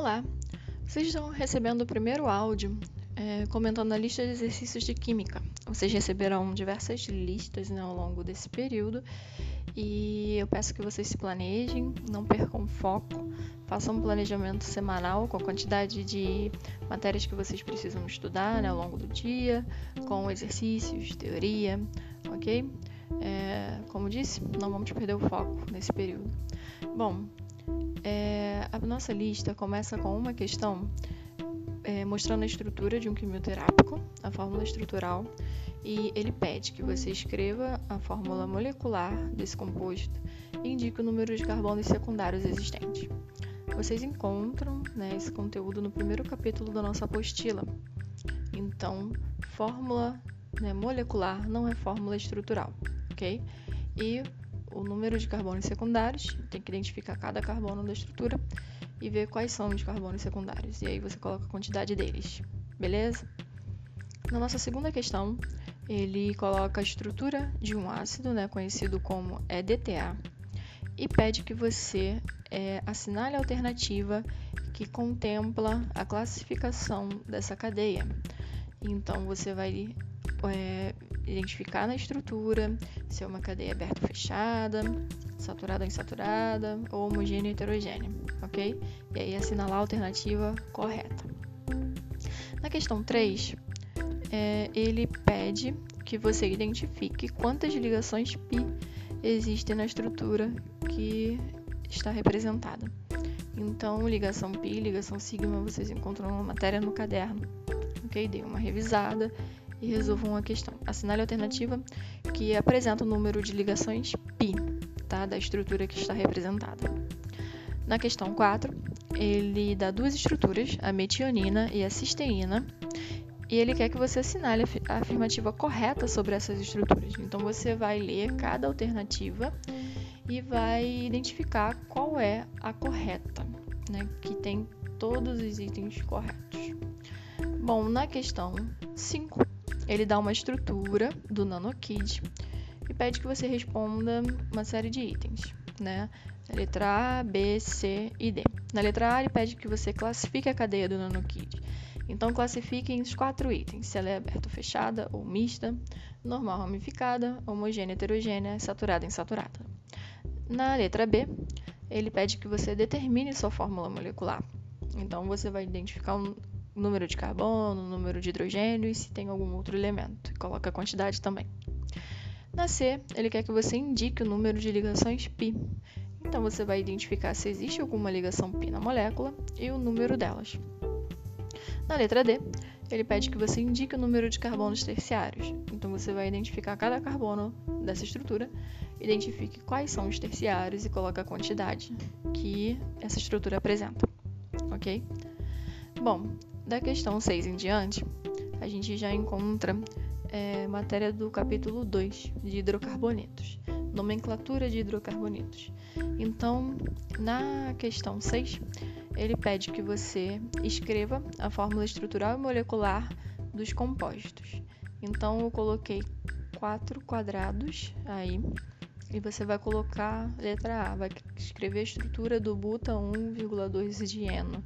Olá, vocês estão recebendo o primeiro áudio é, comentando a lista de exercícios de química. Vocês receberão diversas listas né, ao longo desse período e eu peço que vocês se planejem, não percam foco, façam um planejamento semanal com a quantidade de matérias que vocês precisam estudar né, ao longo do dia, com exercícios, teoria, ok? É, como disse, não vamos perder o foco nesse período. Bom, é, a nossa lista começa com uma questão é, mostrando a estrutura de um quimioterápico, a fórmula estrutural, e ele pede que você escreva a fórmula molecular desse composto e indique o número de carbonos secundários existentes. Vocês encontram né, esse conteúdo no primeiro capítulo da nossa apostila. Então, fórmula né, molecular não é fórmula estrutural, ok? E o número de carbonos secundários, tem que identificar cada carbono da estrutura e ver quais são os carbonos secundários. E aí você coloca a quantidade deles, beleza? Na nossa segunda questão, ele coloca a estrutura de um ácido, né, conhecido como EDTA, e pede que você é, assinale a alternativa que contempla a classificação dessa cadeia. Então você vai é, identificar na estrutura se é uma cadeia aberta ou fechada, saturada ou insaturada, ou homogênea ou heterogênea, ok? E aí assinalar a alternativa correta. Na questão 3, é, ele pede que você identifique quantas ligações π existem na estrutura que está representada. Então, ligação π, ligação sigma, vocês encontram uma matéria no caderno. Ok? Dei uma revisada e resolvam a questão. Assinale a alternativa que apresenta o número de ligações π tá, da estrutura que está representada. Na questão 4, ele dá duas estruturas, a metionina e a cisteína, e ele quer que você assinale a afirmativa correta sobre essas estruturas. Então você vai ler cada alternativa e vai identificar qual é a correta, né, que tem todos os itens corretos. Bom, na questão 5, ele dá uma estrutura do NanoKid e pede que você responda uma série de itens, né? letra A, B, C e D. Na letra A, ele pede que você classifique a cadeia do NanoKid. Então, classifique os quatro itens, se ela é aberta ou fechada, ou mista, normal ramificada, homogênea heterogênea, saturada insaturada. Na letra B, ele pede que você determine sua fórmula molecular. Então, você vai identificar número de carbono, número de hidrogênio e se tem algum outro elemento. Coloca a quantidade também. Na C, ele quer que você indique o número de ligações π. Então você vai identificar se existe alguma ligação π na molécula e o número delas. Na letra D, ele pede que você indique o número de carbonos terciários. Então você vai identificar cada carbono dessa estrutura, identifique quais são os terciários e coloque a quantidade que essa estrutura apresenta. Ok? Bom, da questão 6 em diante, a gente já encontra é, matéria do capítulo 2 de hidrocarbonetos, nomenclatura de hidrocarbonetos. Então, na questão 6, ele pede que você escreva a fórmula estrutural e molecular dos compostos. Então, eu coloquei quatro quadrados aí e você vai colocar letra A, vai escrever a estrutura do buta 1,2 dieno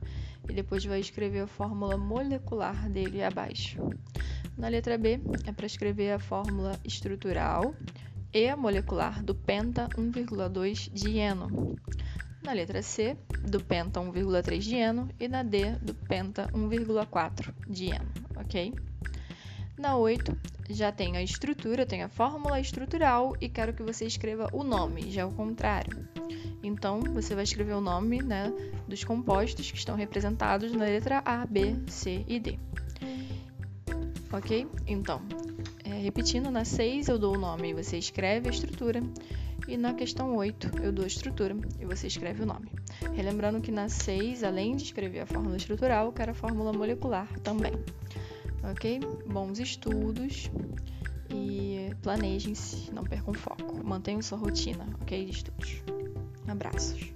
e depois vai escrever a fórmula molecular dele abaixo. Na letra B é para escrever a fórmula estrutural e a molecular do penta 1,2 dieno. Na letra C, do penta 1,3 dieno e na D, do penta 1,4 dieno, ok? Na 8, já tem a estrutura, tem a fórmula estrutural e quero que você escreva o nome, já é o contrário. Então, você vai escrever o nome né, dos compostos que estão representados na letra A, B, C e D. Ok? Então, é, repetindo, na 6 eu dou o nome e você escreve a estrutura. E na questão 8 eu dou a estrutura e você escreve o nome. Relembrando que na 6, além de escrever a fórmula estrutural, eu quero a fórmula molecular também. Ok? Bons estudos e planejem-se, não percam foco. Mantenham sua rotina, ok? De estudos. Abraços.